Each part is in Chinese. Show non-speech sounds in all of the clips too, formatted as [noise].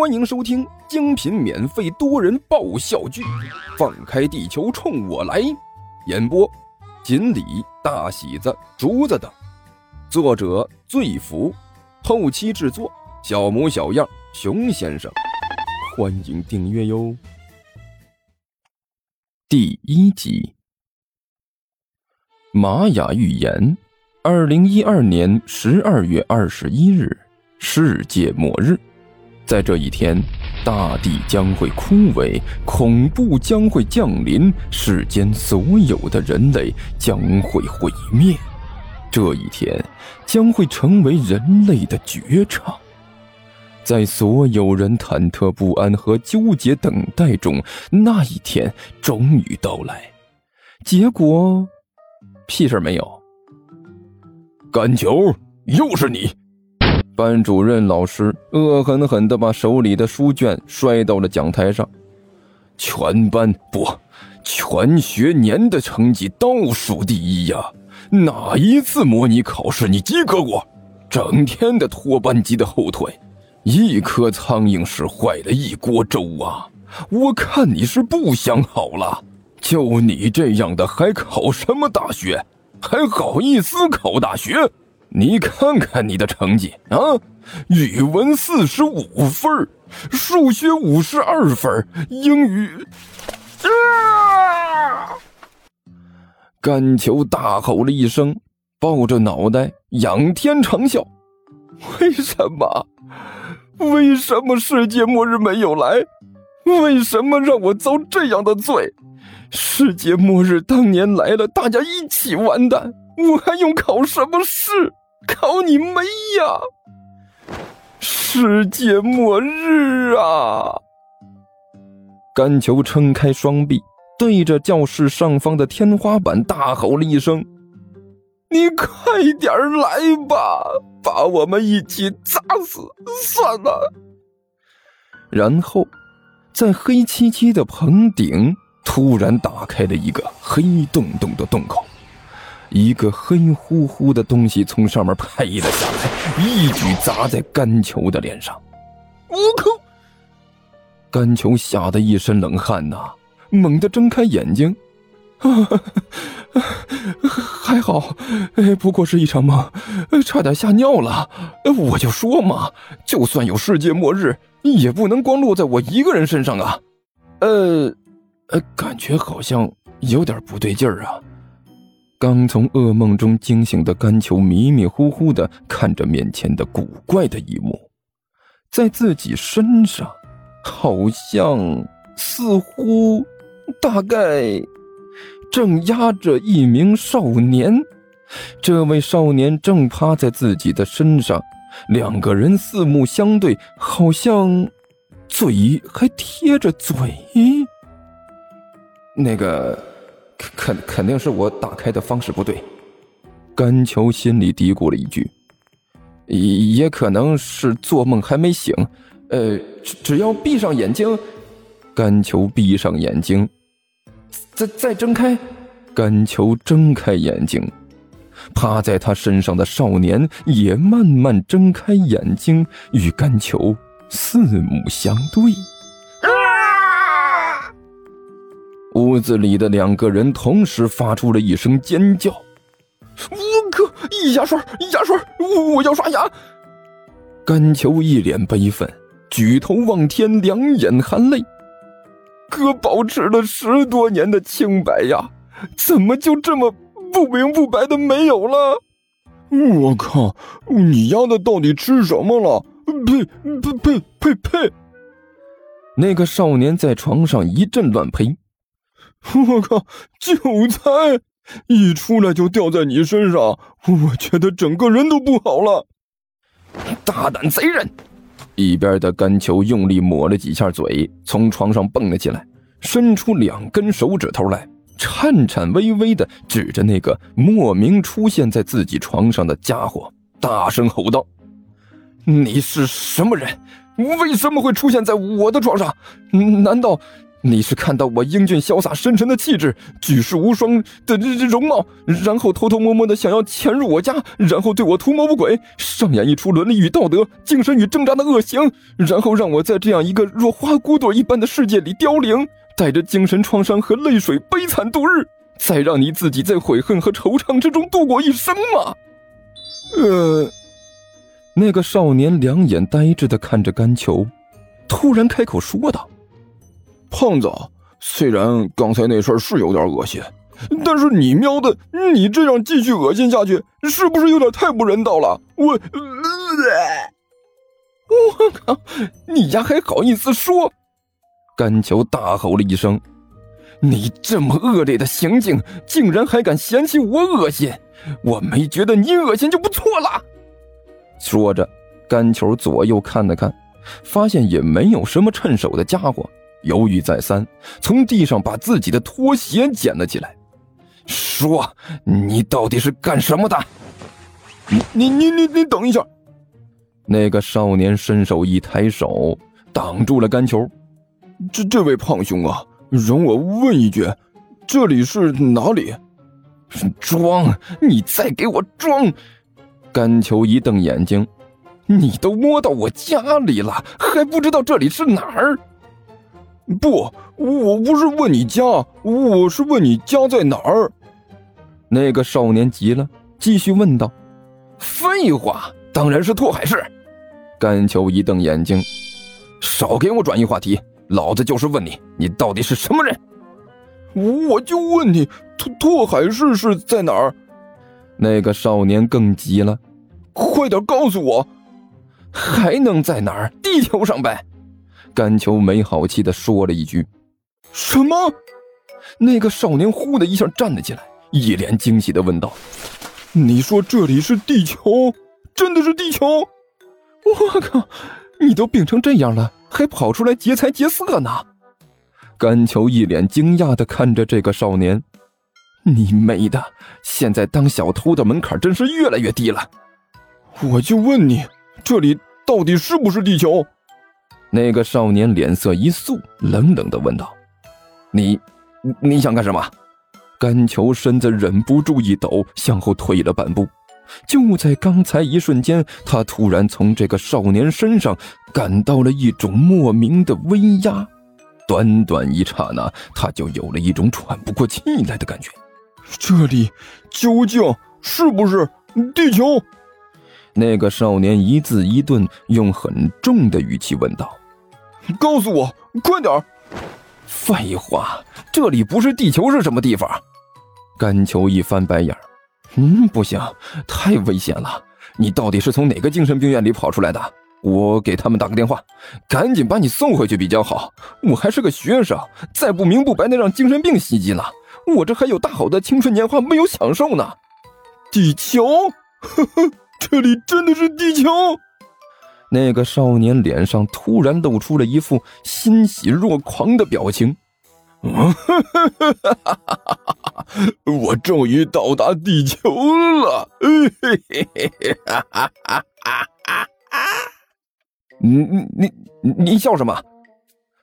欢迎收听精品免费多人爆笑剧《放开地球冲我来》，演播：锦鲤、大喜子、竹子等，作者：醉福，后期制作：小模小样、熊先生。欢迎订阅哟。第一集，玛雅预言：二零一二年十二月二十一日，世界末日。在这一天，大地将会枯萎，恐怖将会降临，世间所有的人类将会毁灭。这一天将会成为人类的绝唱。在所有人忐忑不安和纠结等待中，那一天终于到来。结果，屁事没有。甘球，又是你！班主任老师恶狠狠地把手里的书卷摔到了讲台上。全班不，全学年的成绩倒数第一呀！哪一次模拟考试你及格过？整天的拖班级的后腿，一颗苍蝇屎坏了一锅粥啊！我看你是不想好了。就你这样的，还考什么大学？还好意思考大学？你看看你的成绩啊，语文四十五分，数学五十二分，英语……啊！甘球大吼了一声，抱着脑袋仰天长啸：“为什么？为什么世界末日没有来？为什么让我遭这样的罪？世界末日当年来了，大家一起完蛋，我还用考什么试？”考你妹呀！世界末日啊！甘球撑开双臂，对着教室上方的天花板大吼了一声：“你快点来吧，把我们一起砸死算了！”然后，在黑漆漆的棚顶突然打开了一个黑洞洞的洞口。一个黑乎乎的东西从上面拍了下来，一举砸在甘球的脸上。我靠！甘球吓得一身冷汗呐，猛地睁开眼睛，[laughs] 还好，不过是一场梦，差点吓尿了。我就说嘛，就算有世界末日，也不能光落在我一个人身上啊。呃，呃，感觉好像有点不对劲儿啊。刚从噩梦中惊醒的甘球迷迷糊糊的看着面前的古怪的一幕，在自己身上，好像、似乎、大概，正压着一名少年。这位少年正趴在自己的身上，两个人四目相对，好像嘴还贴着嘴。那个。肯肯定是我打开的方式不对，甘球心里嘀咕了一句，也也可能是做梦还没醒。呃，只只要闭上眼睛，甘球闭上眼睛，再再睁开，甘球睁开眼睛，趴在他身上的少年也慢慢睁开眼睛，与甘球四目相对。屋子里的两个人同时发出了一声尖叫：“我靠！牙刷，牙刷！我我要刷牙！”甘球一脸悲愤，举头望天，两眼含泪：“哥保持了十多年的清白呀，怎么就这么不明不白的没有了？”我靠！你丫的到底吃什么了？呸呸呸呸呸！那个少年在床上一阵乱呸。[laughs] 我靠！韭菜一出来就掉在你身上，我觉得整个人都不好了。大胆贼人！一边的甘球用力抹了几下嘴，从床上蹦了起来，伸出两根手指头来，颤颤巍巍的指着那个莫名出现在自己床上的家伙，大声吼道：“你是什么人？为什么会出现在我的床上？难道你是看到我英俊潇洒、深沉的气质、举世无双的这这容貌，然后偷偷摸摸的想要潜入我家，然后对我图谋不轨，上演一出伦理与道德、精神与挣扎的恶行，然后让我在这样一个若花骨朵一般的世界里凋零，带着精神创伤和泪水悲惨度日，再让你自己在悔恨和惆怅之中度过一生吗？呃，那个少年两眼呆滞的看着甘球，突然开口说道。胖子，虽然刚才那事儿是有点恶心，但是你喵的，你这样继续恶心下去，是不是有点太不人道了？我，我靠，你丫还好意思说？甘球大吼了一声：“你这么恶劣的行径，竟然还敢嫌弃我恶心？我没觉得你恶心就不错了。”说着，甘球左右看了看，发现也没有什么趁手的家伙。犹豫再三，从地上把自己的拖鞋捡了起来，说：“你到底是干什么的？”“你你你你你等一下！”那个少年伸手一抬手，挡住了干球。“这这位胖兄啊，容我问一句，这里是哪里？”“装！你再给我装！”干球一瞪眼睛：“你都摸到我家里了，还不知道这里是哪儿？”不，我不是问你家，我是问你家在哪儿。那个少年急了，继续问道：“废话，当然是拓海市。”甘秋一瞪眼睛：“少给我转移话题，老子就是问你，你到底是什么人？”我就问你，拓拓海市是在哪儿？那个少年更急了：“快点告诉我，还能在哪儿？地球上呗。”甘秋没好气的说了一句：“什么？”那个少年呼的一下站了起来，一脸惊喜的问道：“你说这里是地球？真的是地球？我靠！你都病成这样了，还跑出来劫财劫色呢？”甘秋一脸惊讶的看着这个少年：“你妹的！现在当小偷的门槛真是越来越低了。”我就问你，这里到底是不是地球？那个少年脸色一肃，冷冷的问道：“你，你想干什么？”甘球身子忍不住一抖，向后退了半步。就在刚才一瞬间，他突然从这个少年身上感到了一种莫名的威压。短短一刹那，他就有了一种喘不过气来的感觉。这里究竟是不是地球？那个少年一字一顿，用很重的语气问道。告诉我，快点废话，这里不是地球是什么地方？甘球一翻白眼嗯，不行，太危险了。你到底是从哪个精神病院里跑出来的？我给他们打个电话，赶紧把你送回去比较好。我还是个学生，再不明不白的让精神病袭击了，我这还有大好的青春年华没有享受呢。地球，呵呵，这里真的是地球。那个少年脸上突然露出了一副欣喜若狂的表情。[laughs] 我终于到达地球了！[laughs] 你你你你笑什么？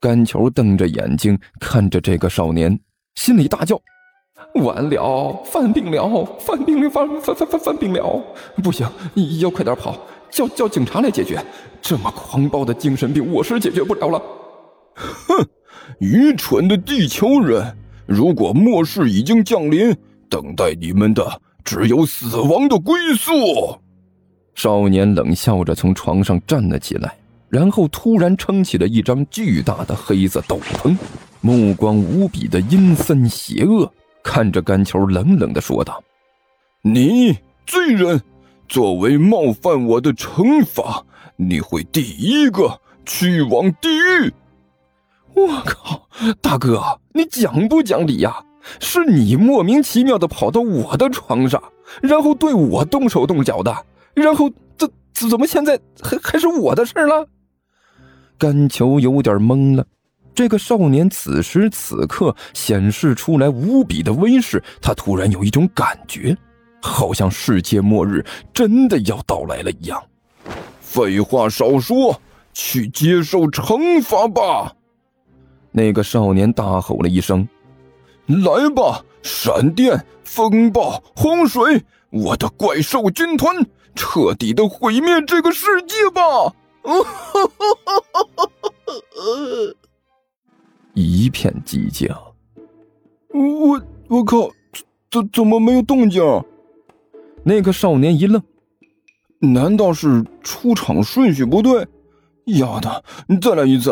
甘球瞪着眼睛看着这个少年，心里大叫：“完了，犯病了！犯病了！犯犯犯犯犯病了！不行，要快点跑！”叫叫警察来解决，这么狂暴的精神病，我是解决不了了。哼，愚蠢的地球人！如果末世已经降临，等待你们的只有死亡的归宿。少年冷笑着从床上站了起来，然后突然撑起了一张巨大的黑色斗篷，目光无比的阴森邪恶，看着甘球冷冷的说道：“你罪人！”作为冒犯我的惩罚，你会第一个去往地狱。我靠，大哥，你讲不讲理呀？是你莫名其妙的跑到我的床上，然后对我动手动脚的，然后怎怎么现在还还是我的事了？甘球有点懵了。这个少年此时此刻显示出来无比的威势，他突然有一种感觉。好像世界末日真的要到来了一样。废话少说，去接受惩罚吧！那个少年大吼了一声：“来吧，闪电、风暴、洪水，我的怪兽军团，彻底的毁灭这个世界吧！” [laughs] 一片寂静。我我靠，怎怎么没有动静？那个少年一愣，难道是出场顺序不对？丫的，再来一次！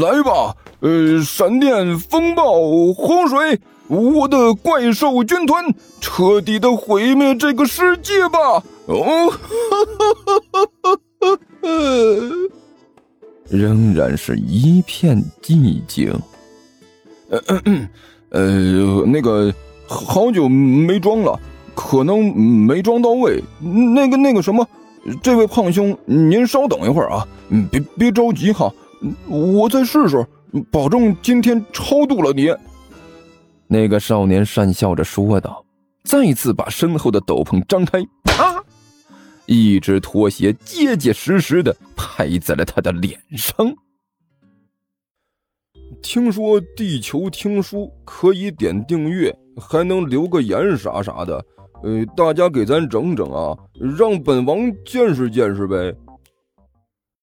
来吧，呃，闪电、风暴、洪水，我的怪兽军团，彻底的毁灭这个世界吧！哦，[laughs] 仍然是一片寂静。呃，呃，那个，好久没装了，可能没装到位。那个，那个什么，这位胖兄，您稍等一会儿啊，别别着急哈。我再试试，保证今天超度了你。那个少年讪笑着说道，再次把身后的斗篷张开，啪！一只拖鞋结结实实的拍在了他的脸上。听说地球听书可以点订阅，还能留个言啥啥的，呃，大家给咱整整啊，让本王见识见识呗。